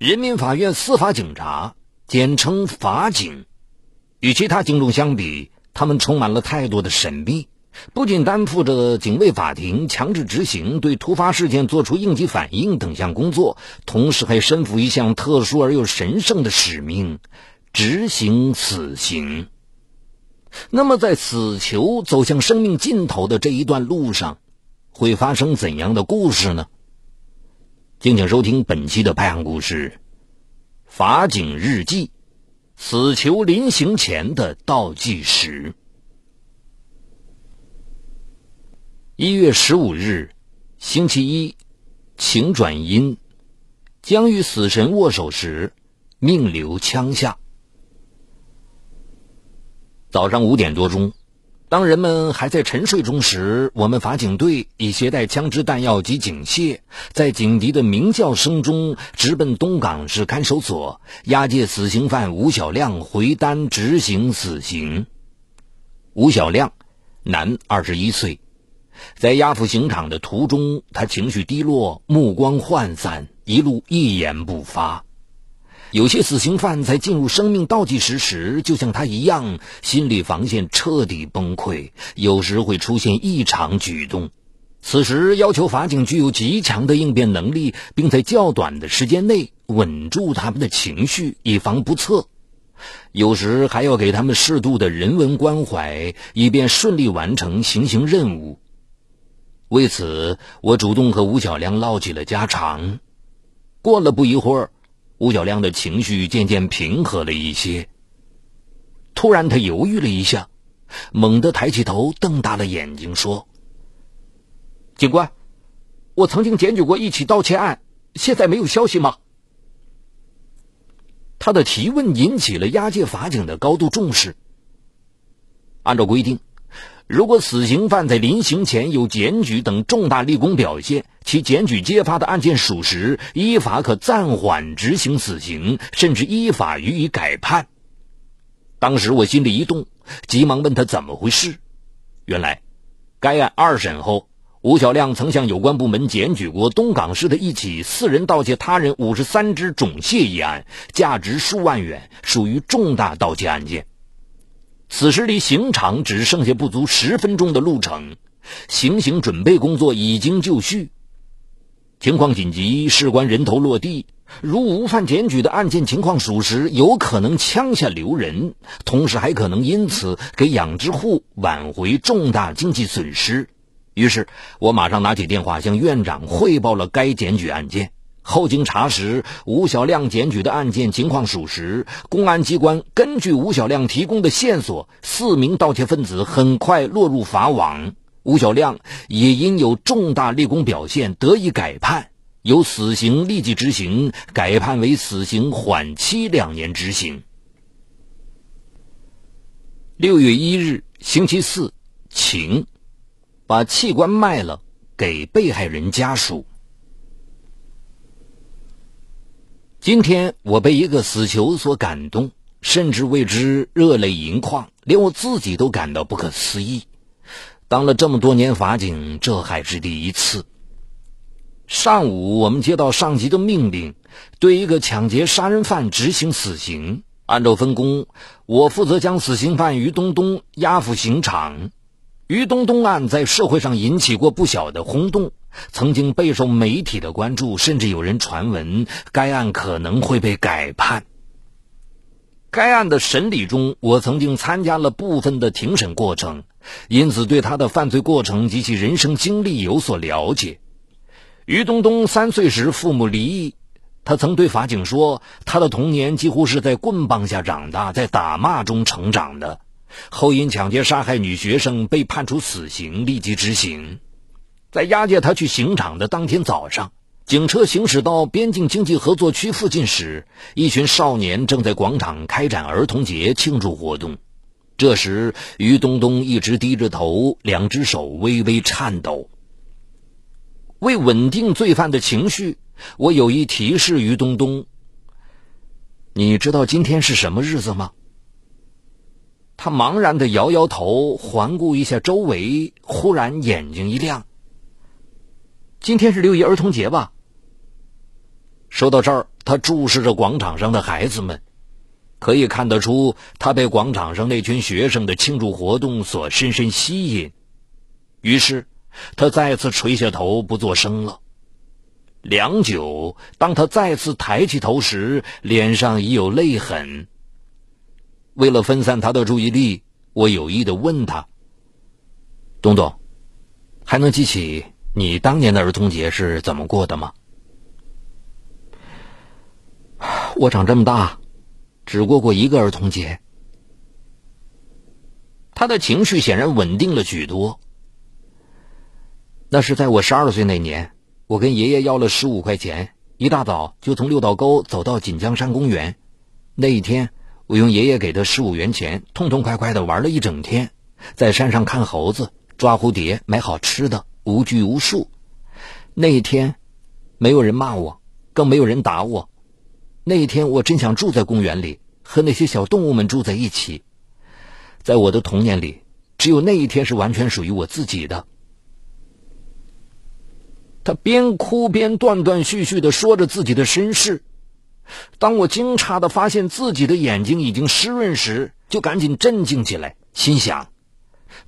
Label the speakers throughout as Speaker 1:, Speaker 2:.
Speaker 1: 人民法院司法警察，简称法警。与其他警种相比，他们充满了太多的神秘。不仅担负着警卫法庭、强制执行、对突发事件做出应急反应等项工作，同时还身负一项特殊而又神圣的使命——执行死刑。那么，在死囚走向生命尽头的这一段路上，会发生怎样的故事呢？敬请收听本期的拍案故事《法警日记》，死囚临刑前的倒计时。一月十五日，星期一，晴转阴，将与死神握手时，命留枪下。早上五点多钟。当人们还在沉睡中时，我们法警队已携带枪支弹药及警械，在警笛的鸣叫声中直奔东港市看守所，押解死刑犯吴小亮回单执行死刑。吴小亮，男，二十一岁，在押赴刑场的途中，他情绪低落，目光涣散，一路一言不发。有些死刑犯在进入生命倒计时时，就像他一样，心理防线彻底崩溃，有时会出现异常举动。此时要求法警具有极强的应变能力，并在较短的时间内稳住他们的情绪，以防不测。有时还要给他们适度的人文关怀，以便顺利完成行刑任务。为此，我主动和吴小亮唠起了家常。过了不一会儿。吴小亮的情绪渐渐平和了一些。突然，他犹豫了一下，猛地抬起头，瞪大了眼睛说：“警官，我曾经检举过一起盗窃案，现在没有消息吗？”他的提问引起了押解法警的高度重视。按照规定。如果死刑犯在临刑前有检举等重大立功表现，其检举揭发的案件属实，依法可暂缓执行死刑，甚至依法予以改判。当时我心里一动，急忙问他怎么回事。原来，该案二审后，吴小亮曾向有关部门检举过东港市的一起四人盗窃他人五十三只种蟹一案，价值数万元，属于重大盗窃案件。此时离刑场只剩下不足十分钟的路程，行刑准备工作已经就绪，情况紧急，事关人头落地。如无犯检举的案件情况属实，有可能枪下留人，同时还可能因此给养殖户挽回重大经济损失。于是我马上拿起电话向院长汇报了该检举案件。后经查实，吴小亮检举的案件情况属实。公安机关根据吴小亮提供的线索，四名盗窃分子很快落入法网。吴小亮也因有重大立功表现，得以改判，由死刑立即执行，改判为死刑缓期两年执行。六月一日，星期四，晴，把器官卖了，给被害人家属。今天我被一个死囚所感动，甚至为之热泪盈眶，连我自己都感到不可思议。当了这么多年法警，这还是第一次。上午，我们接到上级的命令，对一个抢劫杀人犯执行死刑。按照分工，我负责将死刑犯于东东押赴刑场。于东东案在社会上引起过不小的轰动。曾经备受媒体的关注，甚至有人传闻该案可能会被改判。该案的审理中，我曾经参加了部分的庭审过程，因此对他的犯罪过程及其人生经历有所了解。于东东三岁时父母离异，他曾对法警说，他的童年几乎是在棍棒下长大，在打骂中成长的。后因抢劫杀害女学生被判处死刑，立即执行。在押解他去刑场的当天早上，警车行驶到边境经济合作区附近时，一群少年正在广场开展儿童节庆祝活动。这时，于东东一直低着头，两只手微微颤抖。为稳定罪犯的情绪，我有意提示于东东：“你知道今天是什么日子吗？”他茫然的摇摇头，环顾一下周围，忽然眼睛一亮。今天是六一儿童节吧？说到这儿，他注视着广场上的孩子们，可以看得出，他被广场上那群学生的庆祝活动所深深吸引。于是，他再次垂下头不作声了。良久，当他再次抬起头时，脸上已有泪痕。为了分散他的注意力，我有意的问他：“东东，还能记起你当年的儿童节是怎么过的吗？”我长这么大，只过过一个儿童节。他的情绪显然稳定了许多。那是在我十二岁那年，我跟爷爷要了十五块钱，一大早就从六道沟走到锦江山公园。那一天，我用爷爷给的十五元钱，痛痛快快的玩了一整天，在山上看猴子、抓蝴蝶、买好吃的，无拘无束。那一天，没有人骂我，更没有人打我。那一天，我真想住在公园里，和那些小动物们住在一起。在我的童年里，只有那一天是完全属于我自己的。他边哭边断断续续的说着自己的身世。当我惊诧的发现自己的眼睛已经湿润时，就赶紧镇静起来，心想：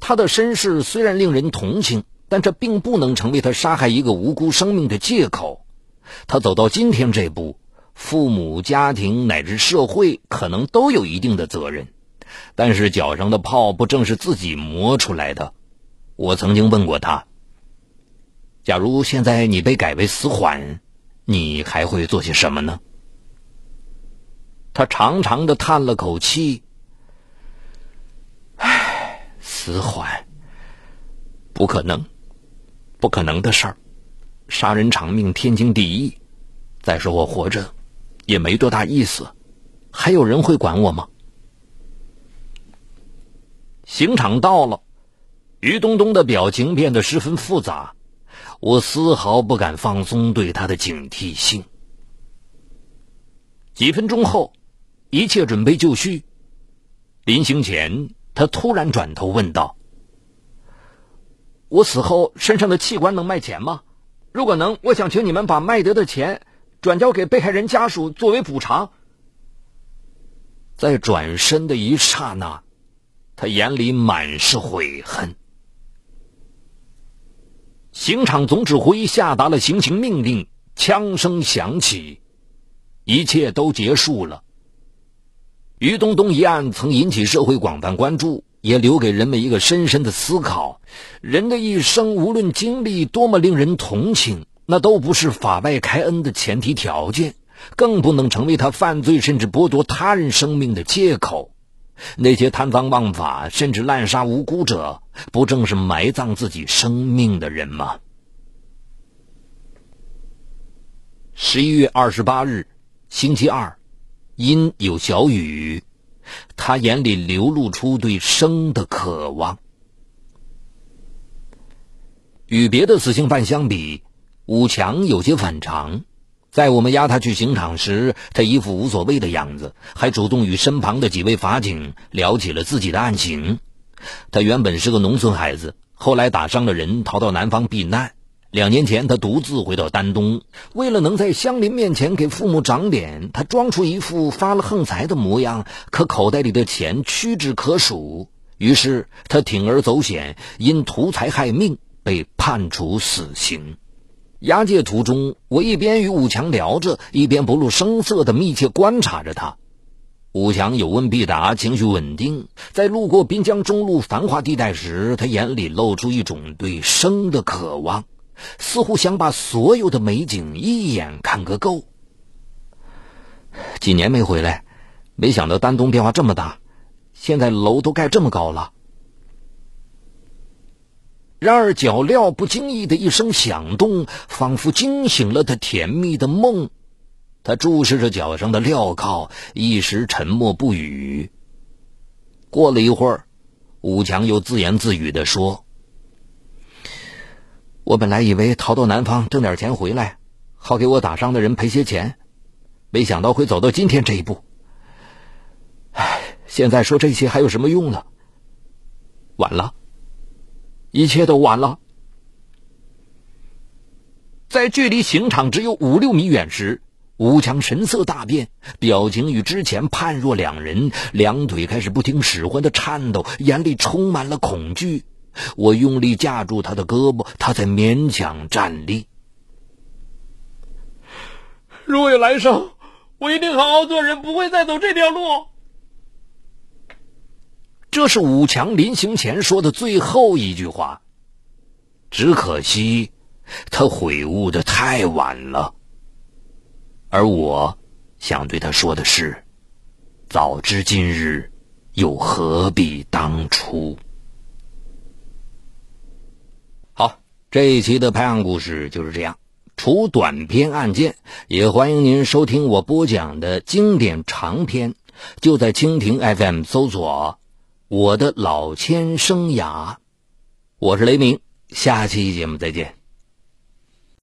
Speaker 1: 他的身世虽然令人同情，但这并不能成为他杀害一个无辜生命的借口。他走到今天这步。父母、家庭乃至社会可能都有一定的责任，但是脚上的泡不正是自己磨出来的？我曾经问过他：“假如现在你被改为死缓，你还会做些什么呢？”他长长的叹了口气：“唉，死缓，不可能，不可能的事儿。杀人偿命，天经地义。再说我活着。”也没多大意思，还有人会管我吗？刑场到了，于东东的表情变得十分复杂，我丝毫不敢放松对他的警惕性。几分钟后，一切准备就绪，临行前，他突然转头问道：“我死后身上的器官能卖钱吗？如果能，我想请你们把卖得的钱。”转交给被害人家属作为补偿。在转身的一刹那，他眼里满是悔恨。刑场总指挥下达了行刑命令，枪声响起，一切都结束了。于东东一案曾引起社会广泛关注，也留给人们一个深深的思考：人的一生，无论经历多么令人同情。那都不是法外开恩的前提条件，更不能成为他犯罪甚至剥夺他人生命的借口。那些贪赃枉法甚至滥杀无辜者，不正是埋葬自己生命的人吗？十一月二十八日，星期二，阴有小雨，他眼里流露出对生的渴望。与别的死刑犯相比。武强有些反常，在我们押他去刑场时，他一副无所谓的样子，还主动与身旁的几位法警聊起了自己的案情。他原本是个农村孩子，后来打伤了人，逃到南方避难。两年前，他独自回到丹东，为了能在乡邻面前给父母长脸，他装出一副发了横财的模样，可口袋里的钱屈指可数。于是，他铤而走险，因图财害命，被判处死刑。押解途中，我一边与武强聊着，一边不露声色的密切观察着他。武强有问必答，情绪稳定。在路过滨江中路繁华地带时，他眼里露出一种对生的渴望，似乎想把所有的美景一眼看个够。几年没回来，没想到丹东变化这么大，现在楼都盖这么高了。然而，脚镣不经意的一声响动，仿佛惊醒了他甜蜜的梦。他注视着脚上的镣铐，一时沉默不语。过了一会儿，武强又自言自语的说：“我本来以为逃到南方挣点钱回来，好给我打伤的人赔些钱，没想到会走到今天这一步。唉，现在说这些还有什么用呢？晚了。”一切都晚了。在距离刑场只有五六米远时，吴强神色大变，表情与之前判若两人，两腿开始不听使唤的颤抖，眼里充满了恐惧。我用力架住他的胳膊，他才勉强站立。
Speaker 2: 如有来生，我一定好好做人，不会再走这条路。
Speaker 1: 这是武强临行前说的最后一句话。只可惜，他悔悟的太晚了。而我想对他说的是：早知今日，又何必当初？好，这一期的拍案故事就是这样。除短篇案件，也欢迎您收听我播讲的经典长篇。就在蜻蜓 FM 搜索“我的老千生涯”，我是雷鸣。下期节目再见。